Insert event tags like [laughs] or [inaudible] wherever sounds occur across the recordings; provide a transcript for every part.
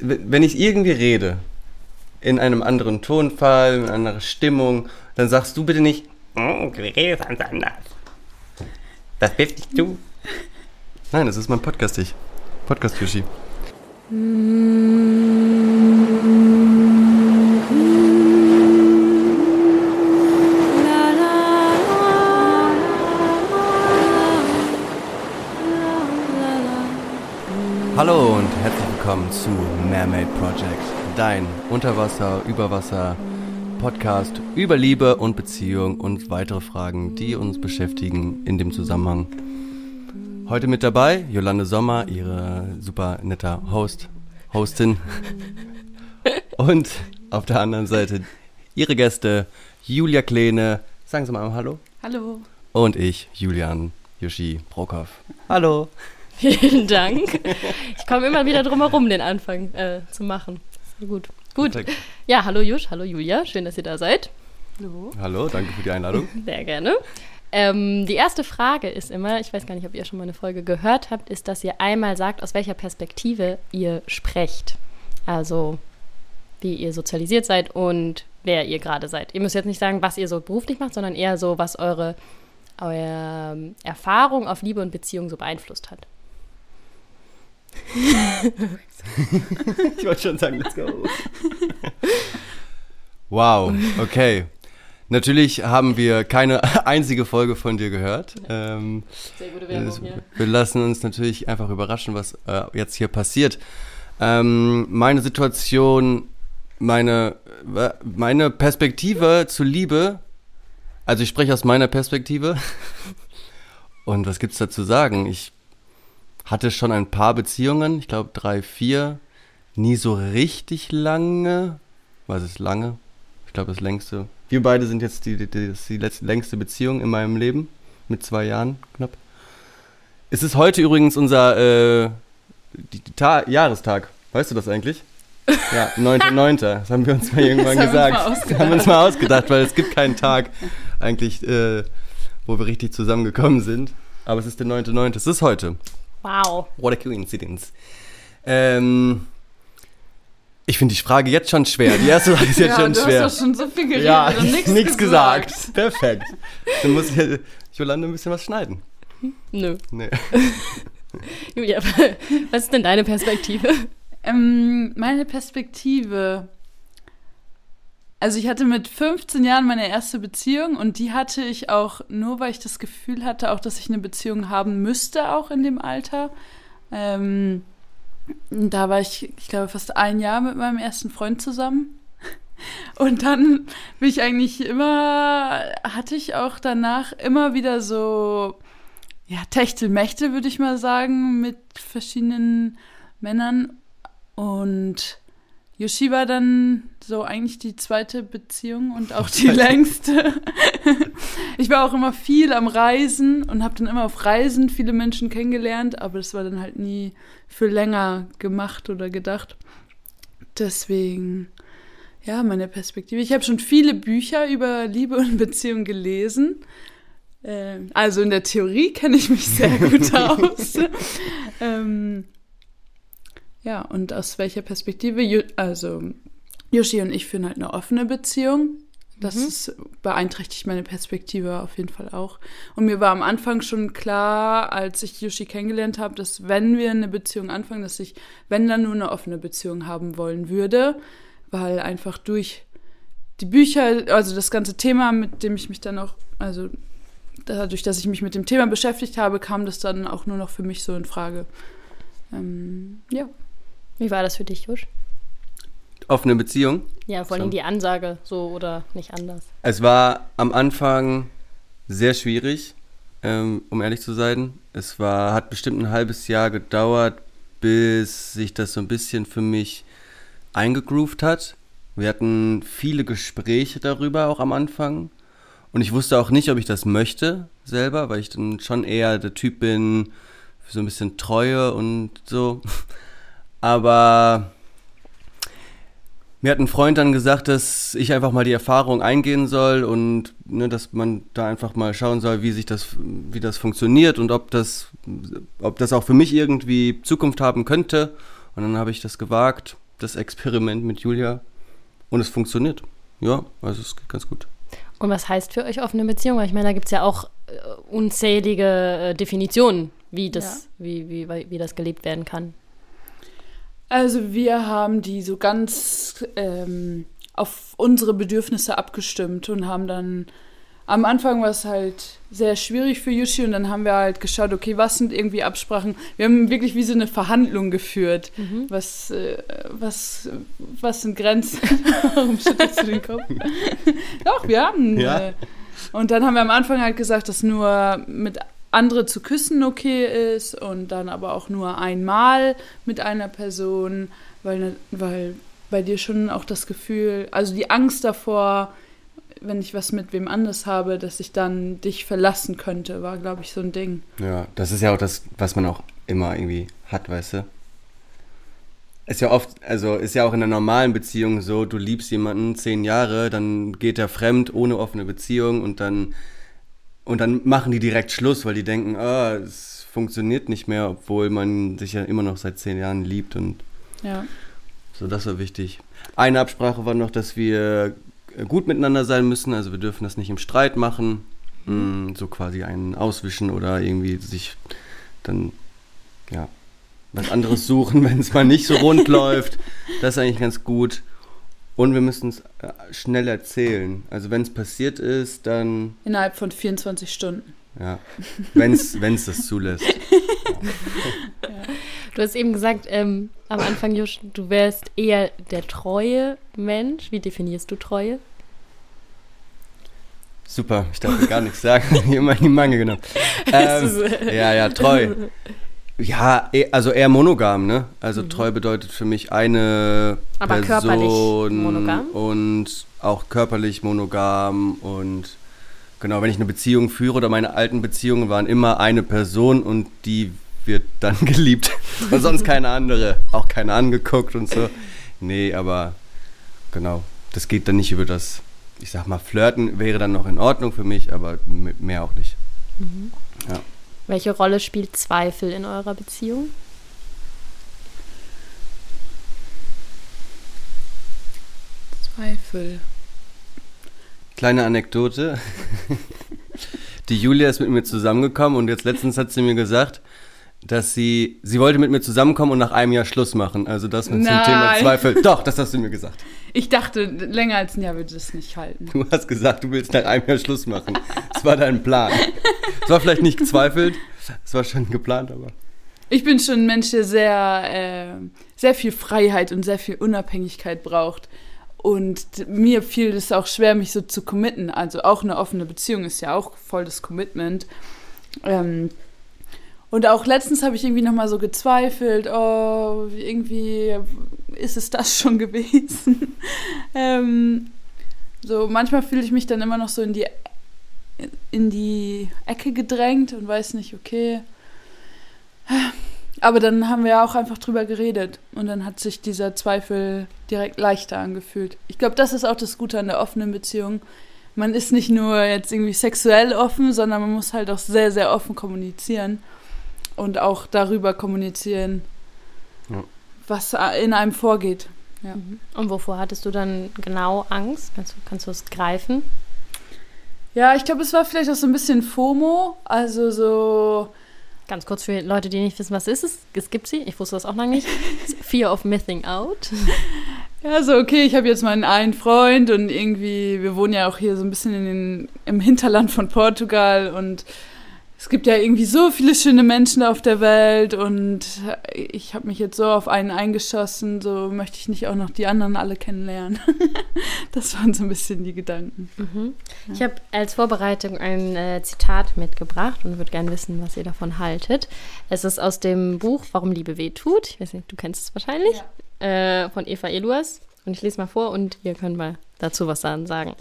wenn ich irgendwie rede, in einem anderen Tonfall, in einer anderen Stimmung, dann sagst du bitte nicht, oh, du redest ganz anders. Das bist nicht du. Nein, das ist mein Podcast, ich. Podcast willkommen zu Mermaid Project, dein Unterwasser, Überwasser Podcast über Liebe und Beziehung und weitere Fragen, die uns beschäftigen in dem Zusammenhang. Heute mit dabei Jolande Sommer, ihre super netter Host, Hostin. [laughs] Und auf der anderen Seite ihre Gäste Julia Kleene. Sagen Sie mal Hallo. Hallo. Und ich, Julian Yoshi Brokoff. Hallo. Vielen Dank. Ich komme immer wieder drum herum, den Anfang äh, zu machen. Gut. Gut. Perfekt. Ja, hallo Jusch, hallo Julia. Schön, dass ihr da seid. Hallo. Hallo, danke für die Einladung. Sehr gerne. Ähm, die erste Frage ist immer, ich weiß gar nicht, ob ihr schon mal eine Folge gehört habt, ist, dass ihr einmal sagt, aus welcher Perspektive ihr sprecht. Also, wie ihr sozialisiert seid und wer ihr gerade seid. Ihr müsst jetzt nicht sagen, was ihr so beruflich macht, sondern eher so, was eure, eure Erfahrung auf Liebe und Beziehung so beeinflusst hat ich wollte schon sagen, let's go. Wow, okay. Natürlich haben wir keine einzige Folge von dir gehört. Ähm, Sehr gute Werbung hier. Wir lassen uns natürlich einfach überraschen, was äh, jetzt hier passiert. Ähm, meine Situation, meine, meine Perspektive zu Liebe, also ich spreche aus meiner Perspektive. [laughs] Und was gibt's da zu sagen? Ich hatte schon ein paar Beziehungen, ich glaube drei, vier, nie so richtig lange. Was ist lange? Ich glaube das längste. Wir beide sind jetzt die, die, die, die letzte, längste Beziehung in meinem Leben, mit zwei Jahren knapp. Es ist heute übrigens unser äh, die, die Jahrestag. Weißt du das eigentlich? [laughs] Ja, 9.9. Das haben wir uns mal irgendwann das gesagt. Haben wir, haben wir uns mal ausgedacht, weil es gibt keinen Tag eigentlich, äh, wo wir richtig zusammengekommen sind. Aber es ist der 9.9. Es ist heute. Wow. What a coincidence. Ähm, ich finde die Frage jetzt schon schwer. Die erste Frage ist jetzt ja, schon du schwer. Du hast doch schon so viel geredet ja, und nichts gesagt. gesagt. Perfekt. Dann muss ich Jolande ein bisschen was schneiden. Nö. Nee. [laughs] Julia, [laughs] was ist denn deine Perspektive? Ähm, meine Perspektive. Also ich hatte mit 15 Jahren meine erste Beziehung und die hatte ich auch nur, weil ich das Gefühl hatte, auch dass ich eine Beziehung haben müsste, auch in dem Alter. Ähm, da war ich, ich glaube, fast ein Jahr mit meinem ersten Freund zusammen. [laughs] Und dann bin ich eigentlich immer, hatte ich auch danach immer wieder so, ja, Techtelmächte, würde ich mal sagen, mit verschiedenen Männern. Und Yoshi war dann so eigentlich die zweite Beziehung und auch die [laughs] längste. [laughs] ich war auch immer viel am Reisen und habe dann immer auf Reisen viele Menschen kennengelernt, aber das war dann halt nie für länger gemacht oder gedacht. Deswegen, ja, meine Perspektive. Ich habe schon viele Bücher über Liebe und Beziehung gelesen. Ähm, also in der Theorie kenne ich mich sehr [laughs] gut aus. ähm, ja, und aus welcher Perspektive? Also, Yoshi und ich führen halt eine offene Beziehung. Das mhm. ist, beeinträchtigt meine Perspektive auf jeden Fall auch. Und mir war am Anfang schon klar, als ich Yoshi kennengelernt habe, dass wenn wir eine Beziehung anfangen, dass ich, wenn dann nur eine offene Beziehung haben wollen würde, weil einfach durch die Bücher, also das ganze Thema, mit dem ich mich dann auch, also dadurch, dass ich mich mit dem Thema beschäftigt habe, kam das dann auch nur noch für mich so in Frage. Ähm, ja. Wie war das für dich, Jusch? Offene Beziehung? Ja, vor allem so. die Ansage, so oder nicht anders. Es war am Anfang sehr schwierig, ähm, um ehrlich zu sein. Es war, hat bestimmt ein halbes Jahr gedauert, bis sich das so ein bisschen für mich eingegroovt hat. Wir hatten viele Gespräche darüber auch am Anfang. Und ich wusste auch nicht, ob ich das möchte selber, weil ich dann schon eher der Typ bin für so ein bisschen Treue und so. Aber mir hat ein Freund dann gesagt, dass ich einfach mal die Erfahrung eingehen soll und ne, dass man da einfach mal schauen soll, wie sich das, wie das funktioniert und ob das, ob das auch für mich irgendwie Zukunft haben könnte. Und dann habe ich das gewagt, das Experiment mit Julia und es funktioniert. Ja, also es geht ganz gut. Und was heißt für euch offene Beziehung? Weil ich meine, da gibt es ja auch äh, unzählige äh, Definitionen, wie das, ja. wie, wie, wie das gelebt werden kann. Also wir haben die so ganz ähm, auf unsere Bedürfnisse abgestimmt und haben dann am Anfang war es halt sehr schwierig für Yushi und dann haben wir halt geschaut, okay, was sind irgendwie Absprachen. Wir haben wirklich wie so eine Verhandlung geführt. Mhm. Was, äh, was, was sind Grenzen? [laughs] Warum schüttelst du den Kopf? [laughs] Doch, wir haben. Ja. Äh, und dann haben wir am Anfang halt gesagt, dass nur mit andere zu küssen okay ist und dann aber auch nur einmal mit einer Person, weil, weil bei dir schon auch das Gefühl, also die Angst davor, wenn ich was mit wem anders habe, dass ich dann dich verlassen könnte, war, glaube ich, so ein Ding. Ja, das ist ja auch das, was man auch immer irgendwie hat, weißt du? Ist ja oft, also ist ja auch in einer normalen Beziehung so, du liebst jemanden zehn Jahre, dann geht er fremd ohne offene Beziehung und dann und dann machen die direkt Schluss, weil die denken, ah, es funktioniert nicht mehr, obwohl man sich ja immer noch seit zehn Jahren liebt und ja. so, das war wichtig. Eine Absprache war noch, dass wir gut miteinander sein müssen, also wir dürfen das nicht im Streit machen, mhm. so quasi einen auswischen oder irgendwie sich dann, ja, was anderes suchen, [laughs] wenn es mal nicht so rund [laughs] läuft. Das ist eigentlich ganz gut. Und wir müssen es äh, schnell erzählen. Also wenn es passiert ist, dann. Innerhalb von 24 Stunden. Ja, wenn es das zulässt. [laughs] ja. Du hast eben gesagt, ähm, am Anfang, Josh, du wärst eher der treue Mensch. Wie definierst du Treue? Super, ich darf gar nichts sagen. Hier immer in die Mangel genommen. [laughs] Ähm, ja, ja, treu. Ja, eh, also eher monogam, ne? Also mhm. treu bedeutet für mich eine Aber Person körperlich monogam? und auch körperlich monogam und genau, wenn ich eine Beziehung führe oder meine alten Beziehungen waren immer eine Person und die wird dann [laughs] geliebt und sonst [laughs] keine andere, auch keine angeguckt und so. Nee, aber genau, das geht dann nicht über das, ich sag mal, Flirten wäre dann noch in Ordnung für mich, aber mehr auch nicht. Mhm. Ja. Welche Rolle spielt Zweifel in eurer Beziehung? Zweifel. Kleine Anekdote. Die Julia ist mit mir zusammengekommen und jetzt letztens hat sie mir gesagt, dass sie, sie wollte mit mir zusammenkommen und nach einem Jahr Schluss machen. Also das mit Nein. zum Thema Zweifel. Doch, das hast du mir gesagt. Ich dachte, länger als ein Jahr würde das nicht halten. Du hast gesagt, du willst nach einem Jahr Schluss machen. Das war dein Plan. Es war vielleicht nicht gezweifelt, es war schon geplant, aber. Ich bin schon ein Mensch, der sehr, äh, sehr viel Freiheit und sehr viel Unabhängigkeit braucht. Und mir fiel es auch schwer, mich so zu committen. Also auch eine offene Beziehung ist ja auch voll das Commitment. Ähm, und auch letztens habe ich irgendwie nochmal so gezweifelt, oh, irgendwie ist es das schon gewesen. [laughs] ähm, so manchmal fühle ich mich dann immer noch so in die, in die Ecke gedrängt und weiß nicht, okay. Aber dann haben wir ja auch einfach drüber geredet und dann hat sich dieser Zweifel direkt leichter angefühlt. Ich glaube, das ist auch das Gute an der offenen Beziehung. Man ist nicht nur jetzt irgendwie sexuell offen, sondern man muss halt auch sehr, sehr offen kommunizieren und auch darüber kommunizieren, ja. was in einem vorgeht. Ja. Mhm. Und wovor hattest du dann genau Angst? Kannst, kannst du es greifen? Ja, ich glaube, es war vielleicht auch so ein bisschen FOMO, also so. Ganz kurz für Leute, die nicht wissen, was ist es? Es gibt sie, ich wusste das auch lange nicht. [laughs] Fear of Missing Out. [laughs] Ja, so, okay, ich habe jetzt meinen einen Freund und irgendwie, wir wohnen ja auch hier so ein bisschen in den, im Hinterland von Portugal und es gibt ja irgendwie so viele schöne Menschen auf der Welt und ich habe mich jetzt so auf einen eingeschossen, so möchte ich nicht auch noch die anderen alle kennenlernen. [laughs] das waren so ein bisschen die Gedanken. Mhm. Ja. Ich habe als Vorbereitung ein äh, Zitat mitgebracht und würde gerne wissen, was ihr davon haltet. Es ist aus dem Buch Warum Liebe weh tut. Ich weiß nicht, du kennst es wahrscheinlich. Ja. Äh, von Eva Eluas. Und ich lese mal vor und ihr könnt mal dazu was sagen.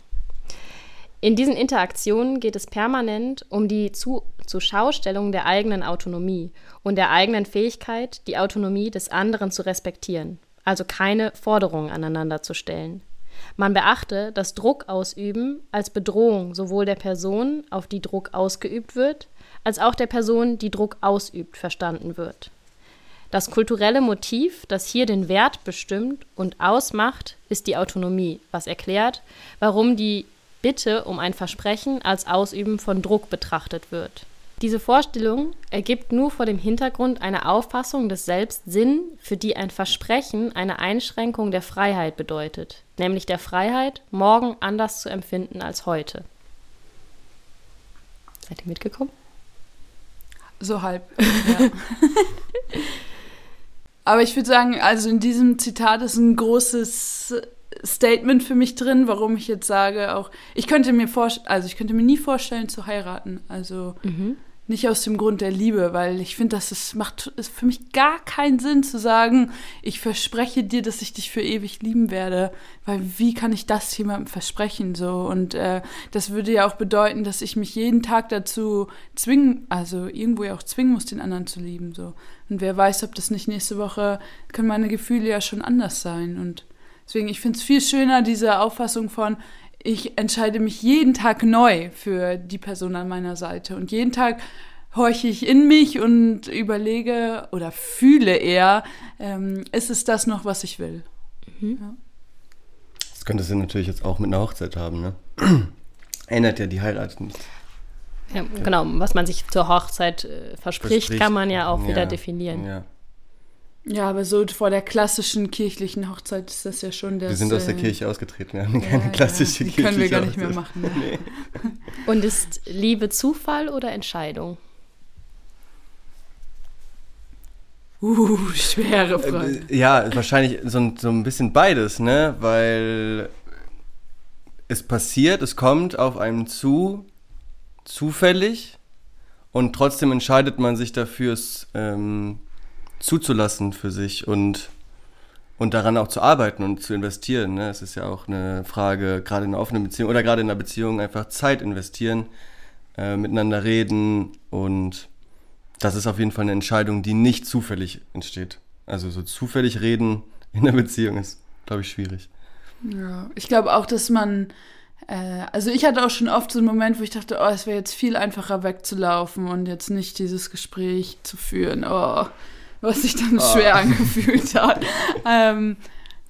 In diesen Interaktionen geht es permanent um die Zu Zuschaustellung der eigenen Autonomie und der eigenen Fähigkeit, die Autonomie des anderen zu respektieren, also keine Forderungen aneinander zu stellen. Man beachte, dass Druck ausüben als Bedrohung sowohl der Person, auf die Druck ausgeübt wird, als auch der Person, die Druck ausübt, verstanden wird. Das kulturelle Motiv, das hier den Wert bestimmt und ausmacht, ist die Autonomie, was erklärt, warum die Bitte um ein Versprechen als Ausüben von Druck betrachtet wird. Diese Vorstellung ergibt nur vor dem Hintergrund einer Auffassung des Selbst Sinn, für die ein Versprechen eine Einschränkung der Freiheit bedeutet, nämlich der Freiheit, morgen anders zu empfinden als heute. Seid ihr mitgekommen? So halb. Ja. [laughs] Aber ich würde sagen, also in diesem Zitat ist ein großes Statement für mich drin, warum ich jetzt sage, auch ich könnte mir vorstellen, also ich könnte mir nie vorstellen zu heiraten. Also mhm. Nicht aus dem Grund der Liebe, weil ich finde, dass es macht es für mich gar keinen Sinn zu sagen, ich verspreche dir, dass ich dich für ewig lieben werde, weil wie kann ich das jemandem versprechen so? Und äh, das würde ja auch bedeuten, dass ich mich jeden Tag dazu zwingen, also irgendwo ja auch zwingen muss, den anderen zu lieben so. Und wer weiß, ob das nicht nächste Woche können meine Gefühle ja schon anders sein und deswegen ich finde es viel schöner diese Auffassung von ich entscheide mich jeden Tag neu für die Person an meiner Seite. Und jeden Tag horche ich in mich und überlege oder fühle eher, ähm, ist es das noch, was ich will? Mhm. Ja. Das könntest du natürlich jetzt auch mit einer Hochzeit haben, ne? [clears throat] Ändert ja die Heirat nicht. Ja, genau, was man sich zur Hochzeit äh, verspricht, verspricht, kann man ja auch ja, wieder definieren. Ja. Ja, aber so vor der klassischen kirchlichen Hochzeit ist das ja schon das. Wir sind aus der äh, Kirche ausgetreten, wir haben keine ja, klassische ja. Die können wir gar nicht mehr machen. Ne? Nee. Und ist Liebe Zufall oder Entscheidung? Uh, schwere Frage. Äh, ja, wahrscheinlich so, so ein bisschen beides, ne? Weil es passiert, es kommt auf einem zu, zufällig und trotzdem entscheidet man sich dafür, es ähm, zuzulassen für sich und, und daran auch zu arbeiten und zu investieren. Ne? Es ist ja auch eine Frage, gerade in einer offenen Beziehung oder gerade in einer Beziehung einfach Zeit investieren, äh, miteinander reden und das ist auf jeden Fall eine Entscheidung, die nicht zufällig entsteht. Also so zufällig reden [laughs] in einer Beziehung ist, glaube ich, schwierig. Ja, ich glaube auch, dass man äh, also ich hatte auch schon oft so einen Moment, wo ich dachte, oh, es wäre jetzt viel einfacher wegzulaufen und jetzt nicht dieses Gespräch zu führen. Oh, was sich dann oh. schwer [laughs] angefühlt hat. ähm,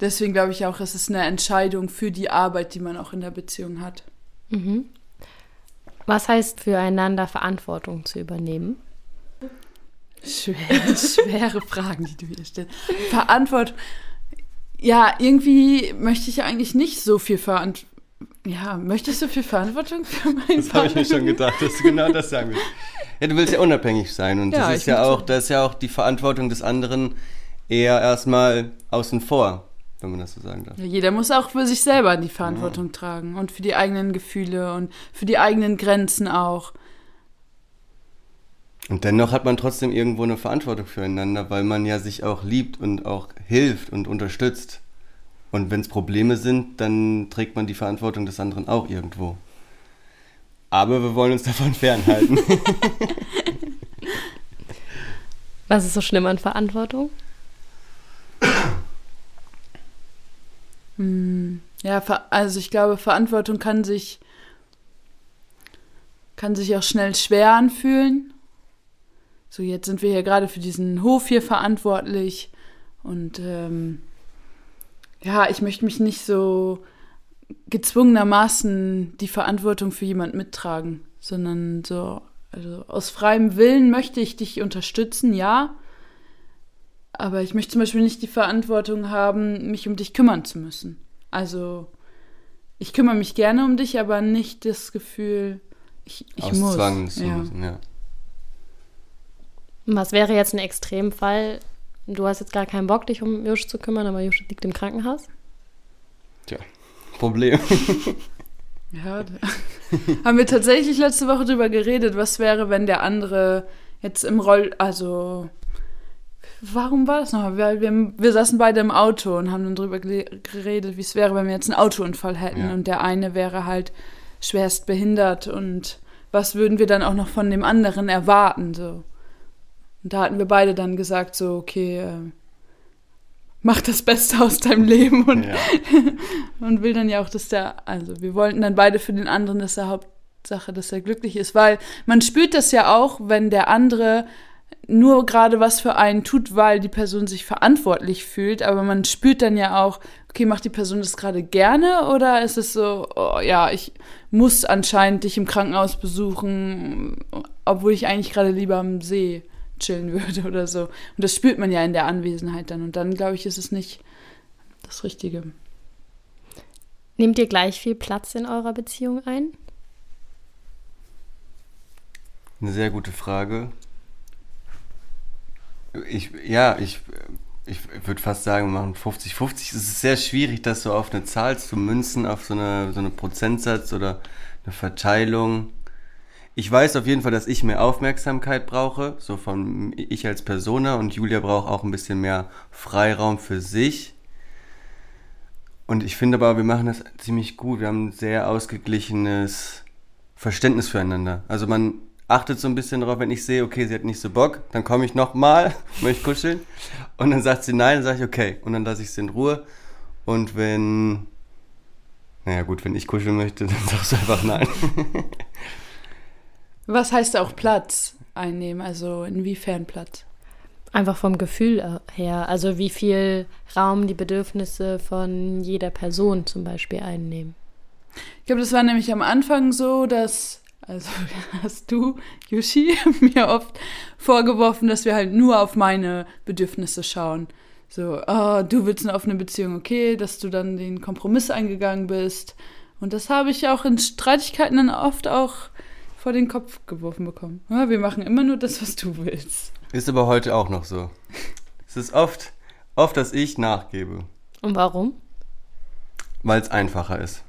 deswegen glaube ich auch, es ist eine Entscheidung für die Arbeit, die man auch in der Beziehung hat. Mhm. Was heißt füreinander Verantwortung zu übernehmen? Schwere, [laughs] schwere Fragen, die du hier stellst. Verantwortung. Ja, irgendwie möchte ich eigentlich nicht so viel Verantwortung. Ja, möchtest du viel Verantwortung für meinen Das habe ich mir schon gedacht, dass du genau das sagen willst. Ja, du willst ja unabhängig sein und ja, das ist ja auch, das ist ja auch die Verantwortung des anderen eher erstmal außen vor, wenn man das so sagen darf. Ja, jeder muss auch für sich selber die Verantwortung ja. tragen und für die eigenen Gefühle und für die eigenen Grenzen auch. Und dennoch hat man trotzdem irgendwo eine Verantwortung füreinander, weil man ja sich auch liebt und auch hilft und unterstützt. Und wenn es Probleme sind, dann trägt man die Verantwortung des anderen auch irgendwo. Aber wir wollen uns [laughs] davon fernhalten. Was ist so schlimm an Verantwortung? Hm, ja, also ich glaube, Verantwortung kann sich kann sich auch schnell schwer anfühlen. So, jetzt sind wir hier gerade für diesen Hof hier verantwortlich und ähm, ja, ich möchte mich nicht so gezwungenermaßen die Verantwortung für jemand mittragen, sondern so, also aus freiem Willen möchte ich dich unterstützen, ja. Aber ich möchte zum Beispiel nicht die Verantwortung haben, mich um dich kümmern zu müssen. Also, ich kümmere mich gerne um dich, aber nicht das Gefühl, ich, ich aus muss. Zwang zu ja. müssen, ja. Was wäre jetzt ein Extremfall? Du hast jetzt gar keinen Bock, dich um Jusch zu kümmern, aber Jusch liegt im Krankenhaus? Tja, Problem. [laughs] ja, haben wir tatsächlich letzte Woche drüber geredet, was wäre, wenn der andere jetzt im Roll, also warum war das nochmal? Wir, wir, wir, saßen beide im Auto und haben dann drüber geredet, wie es wäre, wenn wir jetzt einen Autounfall hätten ja. und der eine wäre halt schwerst behindert und was würden wir dann auch noch von dem anderen erwarten, so. Und da hatten wir beide dann gesagt, so, okay, äh, mach das Beste aus deinem Leben und, ja. [laughs] und will dann ja auch, dass der, also wir wollten dann beide für den anderen, dass er Hauptsache, dass er glücklich ist, weil man spürt das ja auch, wenn der andere nur gerade was für einen tut, weil die Person sich verantwortlich fühlt, aber man spürt dann ja auch, okay, macht die Person das gerade gerne oder ist es so, oh, ja, ich muss anscheinend dich im Krankenhaus besuchen, obwohl ich eigentlich gerade lieber am See chillen würde oder so. Und das spürt man ja in der Anwesenheit dann und dann, glaube ich, ist es nicht das Richtige. Nehmt ihr gleich viel Platz in eurer Beziehung ein? Eine sehr gute Frage. Ich, ja, ich, ich würde fast sagen, wir machen 50-50. Es ist sehr schwierig, das so auf eine Zahl zu münzen, auf so eine, so eine Prozentsatz oder eine Verteilung. Ich weiß auf jeden Fall, dass ich mehr Aufmerksamkeit brauche, so von ich als Persona und Julia braucht auch ein bisschen mehr Freiraum für sich. Und ich finde aber, wir machen das ziemlich gut. Wir haben ein sehr ausgeglichenes Verständnis füreinander. Also man achtet so ein bisschen darauf, wenn ich sehe, okay, sie hat nicht so Bock, dann komme ich nochmal, [laughs] möchte kuscheln. Und dann sagt sie nein, dann sage ich okay. Und dann lasse ich sie in Ruhe. Und wenn, naja gut, wenn ich kuscheln möchte, [laughs] dann sagst du einfach nein. [laughs] Was heißt auch Platz einnehmen? Also inwiefern Platz? Einfach vom Gefühl her. Also wie viel Raum die Bedürfnisse von jeder Person zum Beispiel einnehmen. Ich glaube, das war nämlich am Anfang so, dass also [laughs] hast du, Yushi, [laughs] mir oft vorgeworfen, dass wir halt nur auf meine Bedürfnisse schauen. So, oh, du willst eine offene Beziehung, okay, dass du dann den Kompromiss eingegangen bist. Und das habe ich auch in Streitigkeiten dann oft auch vor den Kopf geworfen bekommen. Ja, wir machen immer nur das, was du willst. Ist aber heute auch noch so. es ist oft, oft, dass ich nachgebe. Und warum? Weil es einfacher ist.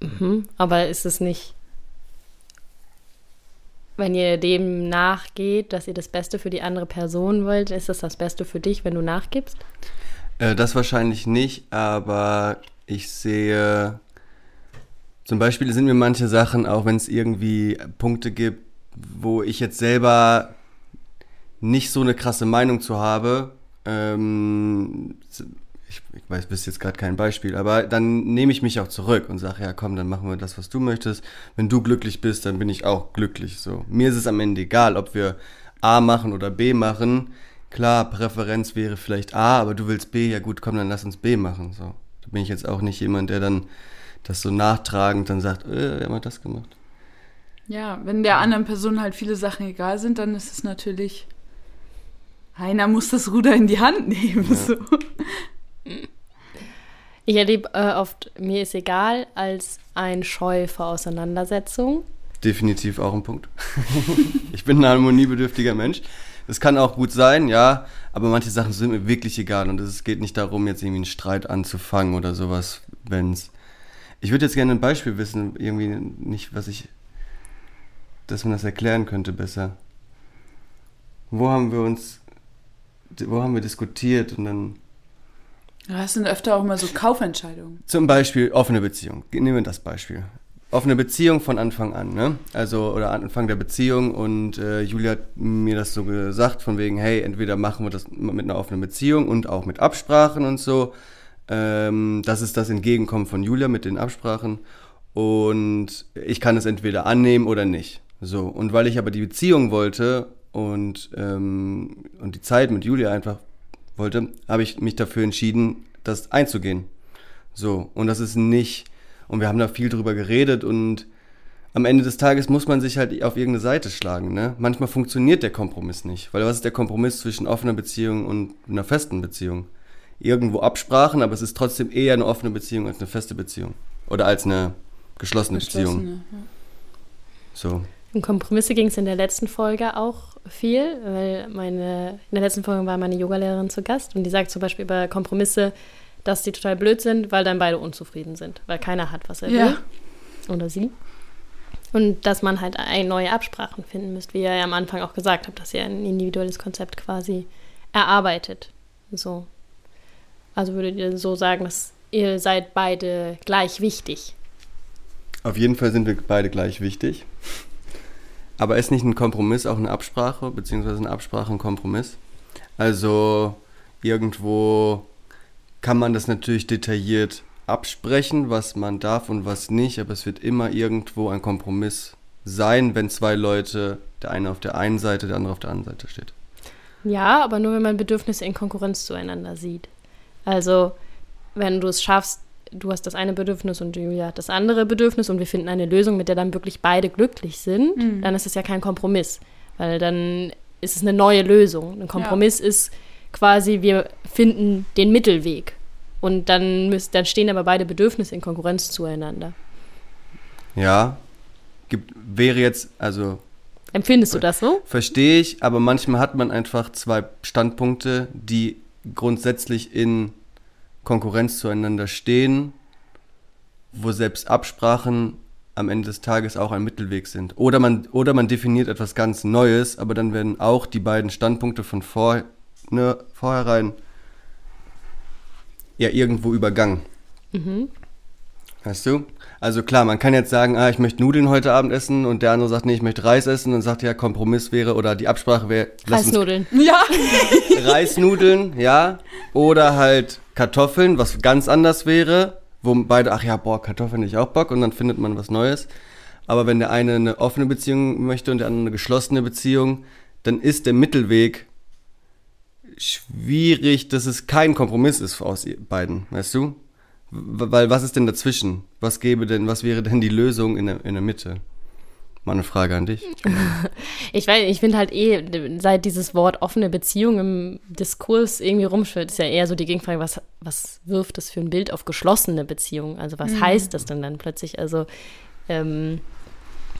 Mhm. Aber ist es nicht, wenn ihr dem nachgeht, dass ihr das Beste für die andere Person wollt, ist das das Beste für dich, wenn du nachgibst? Äh, das wahrscheinlich nicht, aber ich sehe, zum Beispiel sind mir manche Sachen, auch wenn es irgendwie Punkte gibt, wo ich jetzt selber nicht so eine krasse Meinung zu habe, ähm, ich, ich weiß, bist jetzt gerade kein Beispiel, aber dann nehme ich mich auch zurück und sage, ja komm, dann machen wir das, was du möchtest. Wenn du glücklich bist, dann bin ich auch glücklich. So, mir ist es am Ende egal, ob wir A machen oder B machen. Klar, Präferenz wäre vielleicht A, aber du willst B, ja gut, komm, dann lass uns B machen. So, da bin ich jetzt auch nicht jemand, der dann das so nachtragend dann sagt, äh, wir haben das gemacht. Ja, wenn der anderen Person halt viele Sachen egal sind, dann ist es natürlich einer muss das Ruder in die Hand nehmen. Ja. So. Ich erlebe äh, oft, mir ist egal, als ein Scheu vor Auseinandersetzung. Definitiv auch ein Punkt. [laughs] ich bin ein harmoniebedürftiger Mensch. Das kann auch gut sein, ja, aber manche Sachen sind mir wirklich egal und es geht nicht darum, jetzt irgendwie einen Streit anzufangen oder sowas, wenn's. Ich würde jetzt gerne ein Beispiel wissen, irgendwie nicht, was ich, dass man das erklären könnte besser. Wo haben wir uns, wo haben wir diskutiert und dann das sind öfter auch mal so Kaufentscheidungen. Zum Beispiel offene Beziehung. Nehmen wir das Beispiel. Offene Beziehung von Anfang an, ne? Also, oder Anfang der Beziehung und äh, Julia hat mir das so gesagt, von wegen, hey, entweder machen wir das mit einer offenen Beziehung und auch mit Absprachen und so. Ähm, das ist das Entgegenkommen von Julia mit den Absprachen. Und ich kann es entweder annehmen oder nicht. So. Und weil ich aber die Beziehung wollte und, ähm, und die Zeit mit Julia einfach wollte, habe ich mich dafür entschieden, das einzugehen. So, und das ist nicht, und wir haben da viel drüber geredet und am Ende des Tages muss man sich halt auf irgendeine Seite schlagen. Ne? Manchmal funktioniert der Kompromiss nicht, weil was ist der Kompromiss zwischen offener Beziehung und einer festen Beziehung? Irgendwo Absprachen, aber es ist trotzdem eher eine offene Beziehung als eine feste Beziehung. Oder als eine geschlossene, geschlossene Beziehung. Ja. So. Um Kompromisse ging es in der letzten Folge auch viel, weil meine, in der letzten Folge war meine Yogalehrerin zu Gast und die sagt zum Beispiel über Kompromisse, dass die total blöd sind, weil dann beide unzufrieden sind, weil keiner hat, was er ja. will. Oder sie. Und dass man halt neue Absprachen finden müsste, wie ihr ja am Anfang auch gesagt habt, dass ihr ein individuelles Konzept quasi erarbeitet. So. Also würdet ihr so sagen, dass ihr seid beide gleich wichtig? Auf jeden Fall sind wir beide gleich wichtig. Aber ist nicht ein Kompromiss auch eine Absprache, beziehungsweise eine Absprache ein Kompromiss? Also irgendwo kann man das natürlich detailliert absprechen, was man darf und was nicht, aber es wird immer irgendwo ein Kompromiss sein, wenn zwei Leute, der eine auf der einen Seite, der andere auf der anderen Seite steht. Ja, aber nur wenn man Bedürfnisse in Konkurrenz zueinander sieht. Also, wenn du es schaffst, du hast das eine Bedürfnis und Julia hat das andere Bedürfnis und wir finden eine Lösung, mit der dann wirklich beide glücklich sind, mhm. dann ist es ja kein Kompromiss, weil dann ist es eine neue Lösung. Ein Kompromiss ja. ist quasi, wir finden den Mittelweg und dann, müssen, dann stehen aber beide Bedürfnisse in Konkurrenz zueinander. Ja, gibt, wäre jetzt, also. Empfindest du das so? Verstehe ich, aber manchmal hat man einfach zwei Standpunkte, die grundsätzlich in Konkurrenz zueinander stehen, wo selbst Absprachen am Ende des Tages auch ein Mittelweg sind. Oder man, oder man definiert etwas ganz Neues, aber dann werden auch die beiden Standpunkte von vor, ne, vorherein ja irgendwo übergangen. Mhm. Weißt du? Also klar, man kann jetzt sagen, ah, ich möchte Nudeln heute Abend essen und der andere sagt, nee, ich möchte Reis essen und sagt ja, Kompromiss wäre oder die Absprache wäre. Reisnudeln. [laughs] Ja. Reisnudeln, ja. Oder halt Kartoffeln, was ganz anders wäre, wo beide, ach ja, boah, Kartoffeln ich auch Bock und dann findet man was Neues. Aber wenn der eine eine offene Beziehung möchte und der andere eine geschlossene Beziehung, dann ist der Mittelweg schwierig, dass es kein Kompromiss ist aus beiden, weißt du? Weil was ist denn dazwischen? Was gäbe denn, was wäre denn die Lösung in der, in der Mitte? Mal eine Frage an dich. [laughs] ich weiß, ich finde halt eh, seit dieses Wort offene Beziehung im Diskurs irgendwie rumschwirrt, ist ja eher so die Gegenfrage, was, was wirft das für ein Bild auf geschlossene Beziehungen? Also was mhm. heißt das denn dann plötzlich? Also, ähm,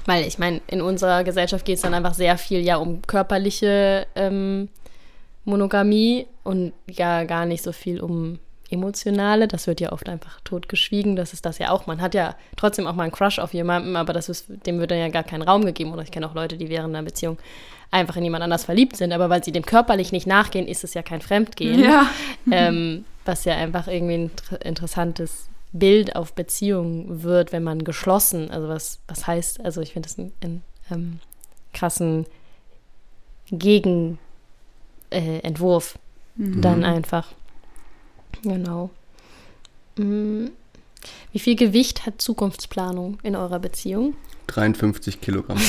weil ich meine, in unserer Gesellschaft geht es dann einfach sehr viel ja um körperliche ähm, Monogamie und ja gar nicht so viel um emotionale, das wird ja oft einfach totgeschwiegen, das ist das ja auch. Man hat ja trotzdem auch mal einen Crush auf jemanden, aber das ist, dem wird dann ja gar keinen Raum gegeben. Oder ich kenne auch Leute, die während einer Beziehung einfach in jemand anders verliebt sind, aber weil sie dem körperlich nicht nachgehen, ist es ja kein Fremdgehen. Ja. Ähm, was ja einfach irgendwie ein interessantes Bild auf Beziehungen wird, wenn man geschlossen, also was, was heißt, also ich finde das einen, einen ähm, krassen Gegenentwurf äh, mhm. dann einfach. Genau. Mhm. Wie viel Gewicht hat Zukunftsplanung in eurer Beziehung? 53 Kilogramm. [laughs]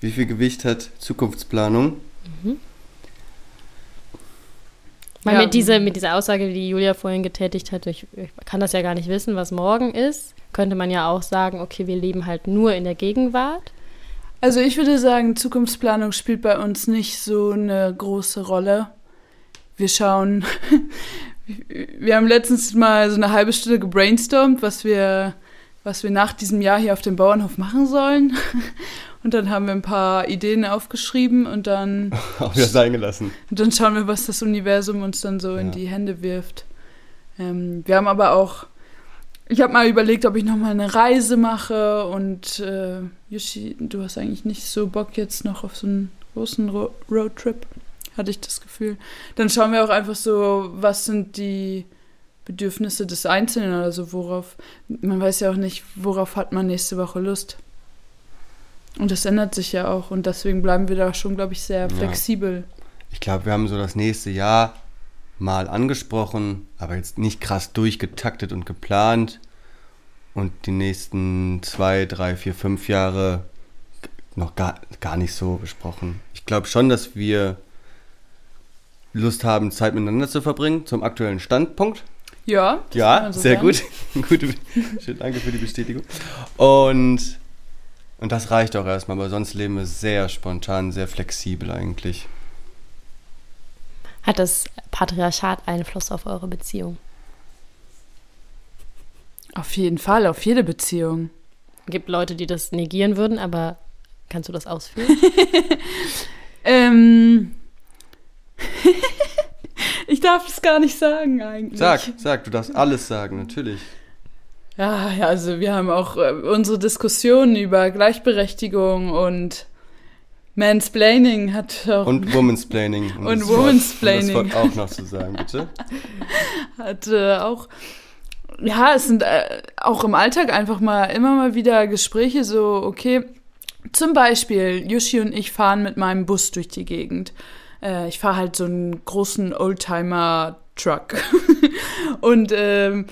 Wie viel Gewicht hat Zukunftsplanung? Mhm. Ja. mit, diese, mit dieser Aussage, die Julia vorhin getätigt hat, ich, ich, kann das ja gar nicht wissen, was morgen ist, könnte man ja auch sagen, okay, wir leben halt nur in der Gegenwart. Also ich würde sagen, Zukunftsplanung spielt bei uns nicht so eine große Rolle. Wir schauen, [laughs] wir haben letztens mal so eine halbe Stunde gebrainstormt, was wir, was wir nach diesem Jahr hier auf dem Bauernhof machen sollen. [laughs] Und dann haben wir ein paar Ideen aufgeschrieben und dann. [laughs] Auch wieder sein gelassen. Und dann schauen wir, was das Universum uns dann so ja. in die Hände wirft. Ähm, wir haben aber auch ich habe mal überlegt, ob ich noch mal eine Reise mache und äh, Yoshi, du hast eigentlich nicht so Bock jetzt noch auf so einen großen Ro Roadtrip, hatte ich das Gefühl. Dann schauen wir auch einfach so, was sind die Bedürfnisse des Einzelnen, also worauf, man weiß ja auch nicht, worauf hat man nächste Woche Lust. Und das ändert sich ja auch und deswegen bleiben wir da schon, glaube ich, sehr flexibel. Ja. Ich glaube, wir haben so das nächste Jahr mal angesprochen, aber jetzt nicht krass durchgetaktet und geplant. Und die nächsten zwei, drei, vier, fünf Jahre noch gar, gar nicht so besprochen. Ich glaube schon, dass wir Lust haben, Zeit miteinander zu verbringen, zum aktuellen Standpunkt. Ja, ja, so sehr sagen. gut. [laughs] Gute, danke für die Bestätigung. Und, und das reicht auch erstmal, aber sonst leben wir sehr spontan, sehr flexibel eigentlich. Hat das Patriarchat Einfluss auf eure Beziehung? Auf jeden Fall, auf jede Beziehung. Es gibt Leute, die das negieren würden, aber kannst du das ausführen? [laughs] ähm. [laughs] ich darf es gar nicht sagen eigentlich. Sag, sag, du darfst alles sagen, natürlich. Ja, ja, also wir haben auch äh, unsere Diskussionen über Gleichberechtigung und Mansplaining hat auch. Und Womansplaining. Und, und Womansplaining. Um das Wort auch noch zu sagen, bitte. [laughs] hat äh, auch. Ja, es sind äh, auch im Alltag einfach mal immer mal wieder Gespräche so, okay, zum Beispiel, Yoshi und ich fahren mit meinem Bus durch die Gegend. Äh, ich fahre halt so einen großen Oldtimer-Truck. [laughs] und ähm,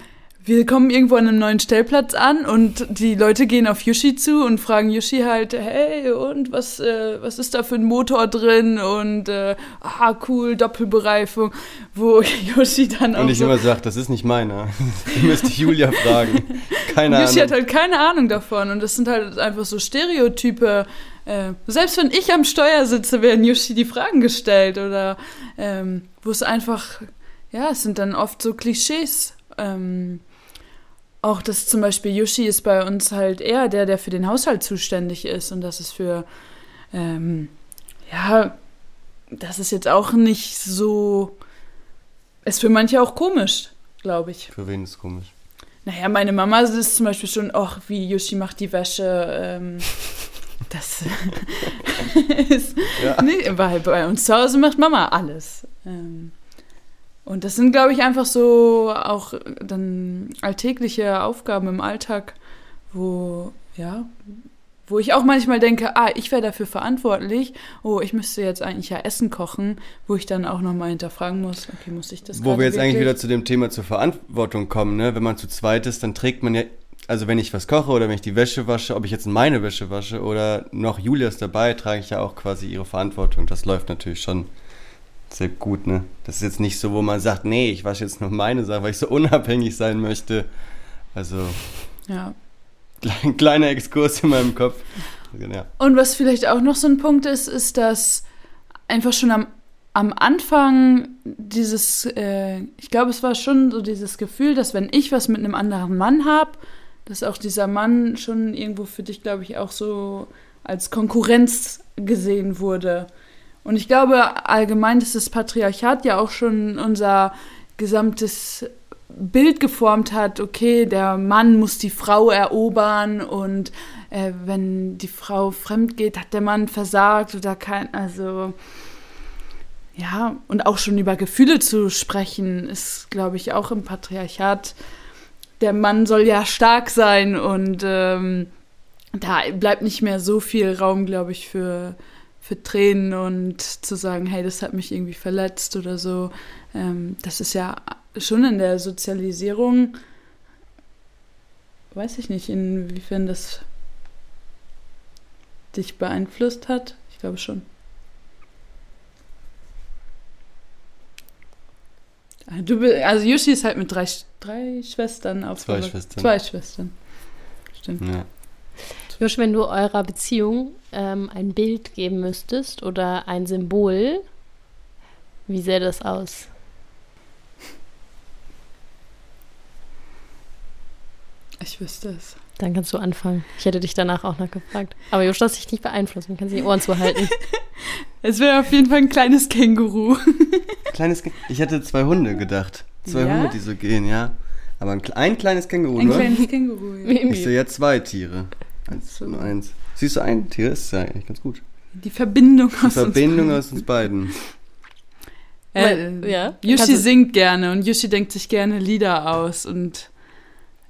wir kommen irgendwo an einem neuen Stellplatz an und die Leute gehen auf Yoshi zu und fragen Yoshi halt, hey, und was, äh, was ist da für ein Motor drin? Und äh, ah, cool, Doppelbereifung, wo [laughs] Yoshi dann auch. Und ich so, immer sage, das ist nicht meiner. [laughs] Die müsste Julia fragen. [laughs] Keine Yoshi Ahnung. hat halt keine Ahnung davon. Und das sind halt einfach so Stereotype. Äh, selbst wenn ich am Steuer sitze, werden Yoshi die Fragen gestellt. Oder ähm, wo es einfach, ja, es sind dann oft so Klischees. Ähm, auch dass zum Beispiel Yoshi ist bei uns halt eher der, der für den Haushalt zuständig ist und das ist für, ähm, ja, das ist jetzt auch nicht so, ist für manche auch komisch, glaube ich. Für wen ist es komisch? Naja, meine Mama ist zum Beispiel schon, ach, wie Yoshi macht die Wäsche, ähm, [laughs] das [laughs] ist, ja. nee, weil bei uns zu Hause macht Mama alles. Ähm, und das sind, glaube ich, einfach so auch dann alltägliche Aufgaben im Alltag, wo, ja, wo ich auch manchmal denke, ah, ich wäre dafür verantwortlich, oh, ich müsste jetzt eigentlich ja Essen kochen, wo ich dann auch nochmal hinterfragen muss, okay, muss ich das Wo wir jetzt wirklich? eigentlich wieder zu dem Thema zur Verantwortung kommen, ne? Wenn man zu zweit ist, dann trägt man ja, also wenn ich was koche oder wenn ich die Wäsche wasche, ob ich jetzt meine Wäsche wasche oder noch Julias dabei, trage ich ja auch quasi ihre Verantwortung. Das läuft natürlich schon sehr gut, ne? Das ist jetzt nicht so, wo man sagt, nee, ich wasche jetzt nur meine Sachen, weil ich so unabhängig sein möchte. Also. Ja. Klein, kleiner Exkurs in meinem Kopf. Ja. Und was vielleicht auch noch so ein Punkt ist, ist, dass einfach schon am, am Anfang dieses, äh, ich glaube, es war schon so dieses Gefühl, dass wenn ich was mit einem anderen Mann habe, dass auch dieser Mann schon irgendwo für dich, glaube ich, auch so als Konkurrenz gesehen wurde. Und ich glaube, allgemein ist das Patriarchat ja auch schon unser gesamtes Bild geformt hat, okay, der Mann muss die Frau erobern und äh, wenn die Frau fremd geht, hat der Mann versagt oder kein, also ja, und auch schon über Gefühle zu sprechen, ist, glaube ich, auch im Patriarchat. Der Mann soll ja stark sein und ähm, da bleibt nicht mehr so viel Raum, glaube ich, für, für Tränen und zu sagen, hey, das hat mich irgendwie verletzt oder so. Ähm, das ist ja schon in der Sozialisierung, weiß ich nicht, inwiefern das dich beeinflusst hat. Ich glaube schon. Ah, du, also Yoshi ist halt mit drei, drei Schwestern aufgewachsen. Zwei Schwestern. Zwei Schwestern. Stimmt. Ja. Josh, wenn du eurer Beziehung ähm, ein Bild geben müsstest oder ein Symbol, wie sähe das aus? Ich wüsste es. Dann kannst du anfangen. Ich hätte dich danach auch noch gefragt. Aber Josh lass dich nicht beeinflussen, kann sich die Ohren zuhalten. [laughs] es wäre auf jeden Fall ein kleines Känguru. [laughs] kleines Ich hätte zwei Hunde gedacht. Zwei ja? Hunde, die so gehen, ja. Aber ein, ein kleines Känguru, ein nur? Ein kleines Känguru. Ja. Ich sehe ja zwei Tiere. Eins, so. nur eins. Siehst du, ein Tier ist ja eigentlich ganz gut. Die Verbindung aus Die Verbindung uns aus uns beiden. Äh, ja. Yushi singt gerne und Yushi denkt sich gerne Lieder aus und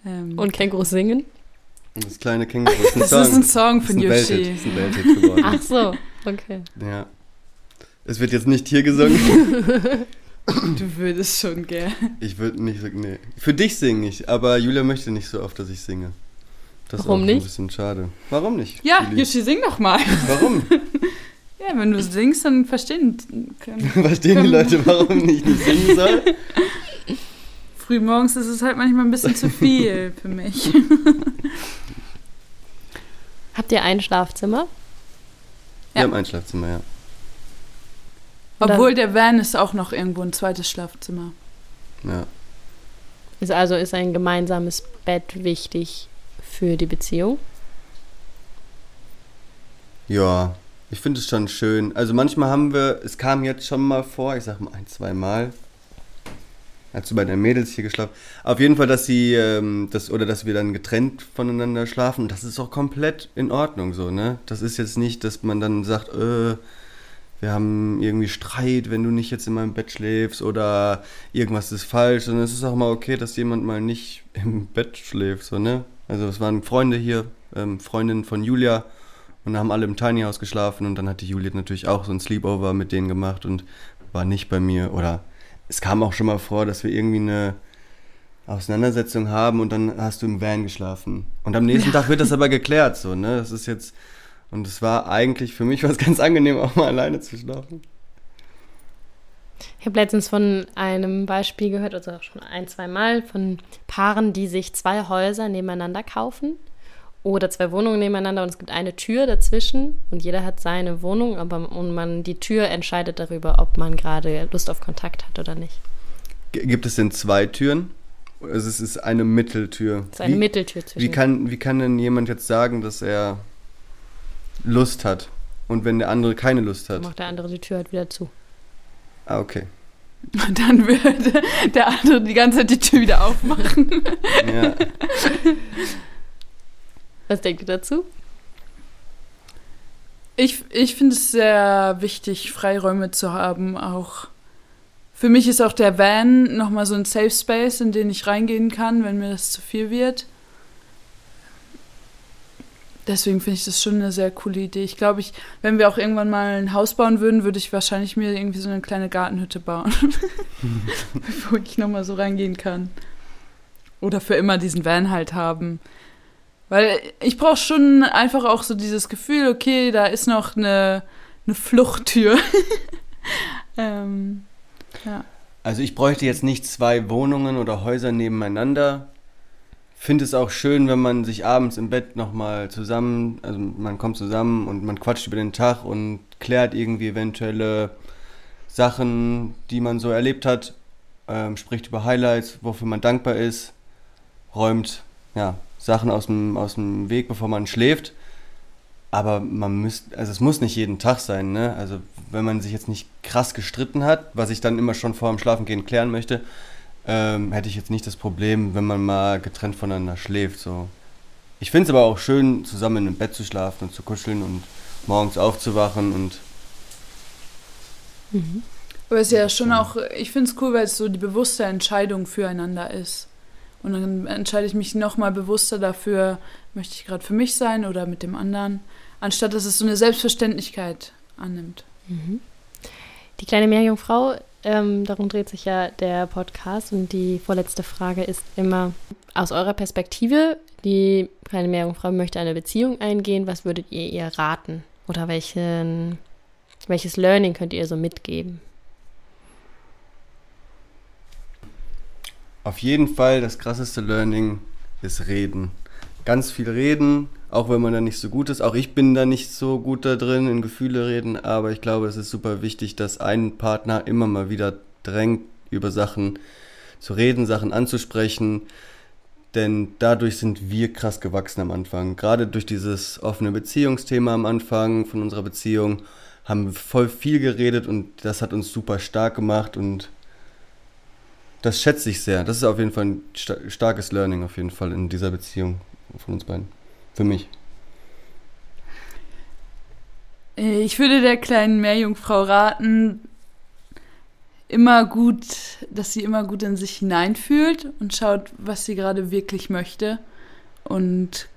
ähm, und Kängurus singen? Das kleine Känguru ist ein das [laughs] Song. Das ist ein Song von Yushi. Das ist ein Welthit geworden. Ach so, okay. Ja. Es wird jetzt nicht hier gesungen. [laughs] Du würdest schon gern. Ich würde nicht nee. Für dich singe ich, aber Julia möchte nicht so oft, dass ich singe. Das Warum ist auch nicht? ein bisschen schade. Warum nicht? Ja? Yoshi, sing doch mal. Warum? [laughs] ja, wenn du singst, dann verstehen können. [laughs] verstehen die Leute, warum ich nicht singen soll? [laughs] Frühmorgens ist es halt manchmal ein bisschen zu viel für mich. Habt ihr ein Schlafzimmer? Wir haben ein Schlafzimmer, ja. Obwohl der Van ist auch noch irgendwo ein zweites Schlafzimmer. Ja. Ist also ist ein gemeinsames Bett wichtig für die Beziehung? Ja, ich finde es schon schön. Also manchmal haben wir, es kam jetzt schon mal vor, ich sag mal ein, zwei Mal, als du bei den Mädels hier geschlafen. Auf jeden Fall, dass sie, ähm, das, oder dass wir dann getrennt voneinander schlafen. Das ist auch komplett in Ordnung so, ne? Das ist jetzt nicht, dass man dann sagt, äh, wir haben irgendwie Streit, wenn du nicht jetzt in meinem Bett schläfst oder irgendwas ist falsch. Und es ist auch mal okay, dass jemand mal nicht im Bett schläft, so, ne? Also es waren Freunde hier, ähm, Freundinnen von Julia und haben alle im Tiny House geschlafen und dann hat die Julia natürlich auch so ein Sleepover mit denen gemacht und war nicht bei mir oder es kam auch schon mal vor, dass wir irgendwie eine Auseinandersetzung haben und dann hast du im Van geschlafen. Und am nächsten ja. Tag wird das [laughs] aber geklärt, so, ne? Das ist jetzt, und es war eigentlich für mich was ganz angenehm, auch mal alleine zu schlafen. Ich habe letztens von einem Beispiel gehört, also schon ein, zwei Mal, von Paaren, die sich zwei Häuser nebeneinander kaufen oder zwei Wohnungen nebeneinander und es gibt eine Tür dazwischen und jeder hat seine Wohnung, aber und man die Tür entscheidet darüber, ob man gerade Lust auf Kontakt hat oder nicht. Gibt es denn zwei Türen? Also es ist eine Mitteltür. Es ist eine wie, Mitteltür zwischen. Wie kann, wie kann denn jemand jetzt sagen, dass er Lust hat? Und wenn der andere keine Lust hat? Dann macht der andere die Tür halt wieder zu. Ah, okay. Und dann würde der andere die ganze Zeit die Tür wieder aufmachen. Ja. Was denkt ihr dazu? Ich, ich finde es sehr wichtig, Freiräume zu haben. Auch für mich ist auch der Van nochmal so ein Safe Space, in den ich reingehen kann, wenn mir das zu viel wird. Deswegen finde ich das schon eine sehr coole Idee. Ich glaube, ich, wenn wir auch irgendwann mal ein Haus bauen würden, würde ich wahrscheinlich mir irgendwie so eine kleine Gartenhütte bauen, [laughs] wo ich nochmal so reingehen kann. Oder für immer diesen Van halt haben. Weil ich brauche schon einfach auch so dieses Gefühl, okay, da ist noch eine, eine Fluchttür. [laughs] ähm, ja. Also ich bräuchte jetzt nicht zwei Wohnungen oder Häuser nebeneinander. Finde es auch schön, wenn man sich abends im Bett nochmal zusammen, also man kommt zusammen und man quatscht über den Tag und klärt irgendwie eventuelle Sachen, die man so erlebt hat, ähm, spricht über Highlights, wofür man dankbar ist, räumt ja, Sachen aus dem, aus dem Weg, bevor man schläft. Aber man müsste, also es muss nicht jeden Tag sein, ne? Also wenn man sich jetzt nicht krass gestritten hat, was ich dann immer schon vor dem Schlafengehen klären möchte, ähm, hätte ich jetzt nicht das Problem, wenn man mal getrennt voneinander schläft. So. Ich finde es aber auch schön, zusammen im Bett zu schlafen und zu kuscheln und morgens aufzuwachen und. Mhm. Aber es ist ja schon auch, ich finde es cool, weil es so die bewusste Entscheidung füreinander ist. Und dann entscheide ich mich nochmal bewusster dafür, möchte ich gerade für mich sein oder mit dem anderen, anstatt dass es so eine Selbstverständlichkeit annimmt. Mhm. Die kleine Meerjungfrau, ähm, darum dreht sich ja der Podcast und die vorletzte Frage ist immer aus eurer Perspektive, die kleine Meerjungfrau möchte eine Beziehung eingehen, was würdet ihr ihr raten? Oder welchen, welches Learning könnt ihr so mitgeben? Auf jeden Fall das krasseste Learning ist Reden. Ganz viel reden, auch wenn man da nicht so gut ist. Auch ich bin da nicht so gut da drin, in Gefühle reden, aber ich glaube, es ist super wichtig, dass ein Partner immer mal wieder drängt, über Sachen zu reden, Sachen anzusprechen. Denn dadurch sind wir krass gewachsen am Anfang. Gerade durch dieses offene Beziehungsthema am Anfang von unserer Beziehung haben wir voll viel geredet und das hat uns super stark gemacht und das schätze ich sehr. Das ist auf jeden Fall ein starkes Learning auf jeden Fall in dieser Beziehung von uns beiden. Für mich. Ich würde der kleinen Meerjungfrau raten, immer gut, dass sie immer gut in sich hineinfühlt und schaut, was sie gerade wirklich möchte und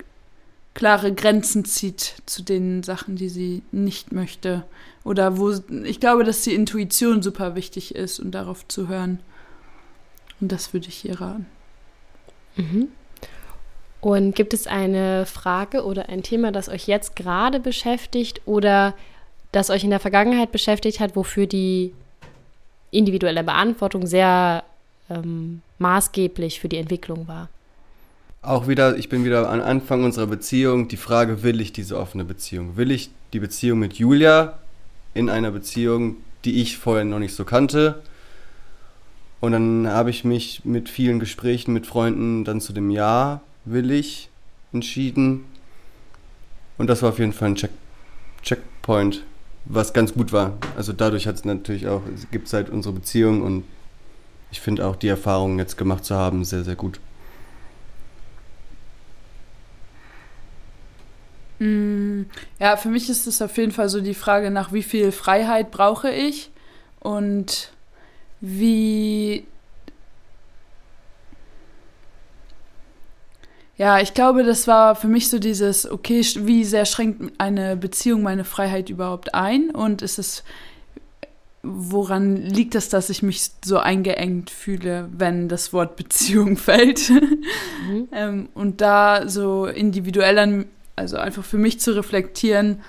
klare Grenzen zieht zu den Sachen, die sie nicht möchte. Oder wo ich glaube, dass die Intuition super wichtig ist und darauf zu hören. Und das würde ich ihr raten. Mhm. Und gibt es eine Frage oder ein Thema, das euch jetzt gerade beschäftigt oder das euch in der Vergangenheit beschäftigt hat, wofür die individuelle Beantwortung sehr ähm, maßgeblich für die Entwicklung war? Auch wieder, ich bin wieder am Anfang unserer Beziehung. Die Frage, will ich diese offene Beziehung? Will ich die Beziehung mit Julia in einer Beziehung, die ich vorher noch nicht so kannte? Und dann habe ich mich mit vielen Gesprächen mit Freunden dann zu dem Ja will ich entschieden. Und das war auf jeden Fall ein Check Checkpoint, was ganz gut war. Also dadurch hat es natürlich auch, es gibt halt unsere Beziehung und ich finde auch die Erfahrung jetzt gemacht zu haben sehr, sehr gut. Mm, ja, für mich ist es auf jeden Fall so die Frage nach, wie viel Freiheit brauche ich und wie. Ja, ich glaube, das war für mich so dieses, okay, wie sehr schränkt eine Beziehung meine Freiheit überhaupt ein? Und ist es, woran liegt es, dass ich mich so eingeengt fühle, wenn das Wort Beziehung [laughs] fällt. Mhm. ähm, und da so individuell an, also einfach für mich zu reflektieren,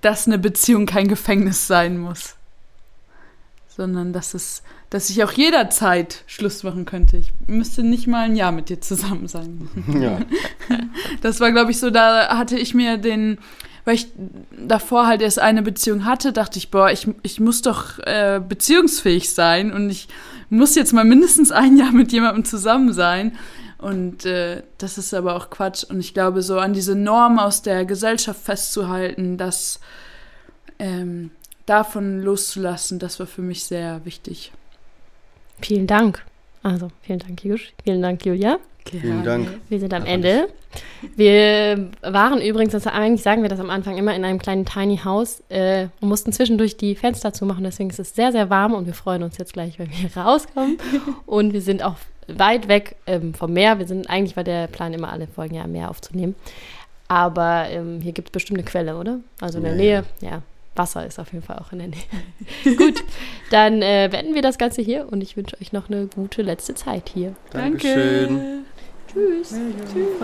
dass eine Beziehung kein Gefängnis sein muss. Sondern dass es, dass ich auch jederzeit Schluss machen könnte. Ich müsste nicht mal ein Jahr mit dir zusammen sein. [laughs] Ja. Das war, glaube ich, so, da hatte ich mir den, weil ich davor halt erst eine Beziehung hatte, dachte ich, boah, ich, ich muss doch äh, beziehungsfähig sein und ich muss jetzt mal mindestens ein Jahr mit jemandem zusammen sein. Und äh, das ist aber auch Quatsch. Und ich glaube, so an diese Norm aus der Gesellschaft festzuhalten, das ähm, davon loszulassen, das war für mich sehr wichtig. Vielen Dank. Also, vielen Dank, Jusch. Vielen Dank, Julia. Vielen Dank. Wir sind am Ende. Wir waren übrigens, das eigentlich sagen wir das am Anfang immer, in einem kleinen Tiny House äh, und mussten zwischendurch die Fenster zumachen. Deswegen ist es sehr, sehr warm und wir freuen uns jetzt gleich, wenn wir [laughs] rauskommen. und wir sind auch weit weg ähm, vom Meer. Wir sind, eigentlich war der Plan immer, alle Folgen ja am Meer aufzunehmen. Aber ähm, hier gibt es bestimmt eine Quelle, oder? Also in der ja, Nähe, ja. ja. Wasser ist auf jeden Fall auch in der Nähe. [laughs] Gut, dann äh, beenden wir das Ganze hier und ich wünsche euch noch eine gute letzte Zeit hier. Dankeschön. Danke. Tschüss. Tschüss.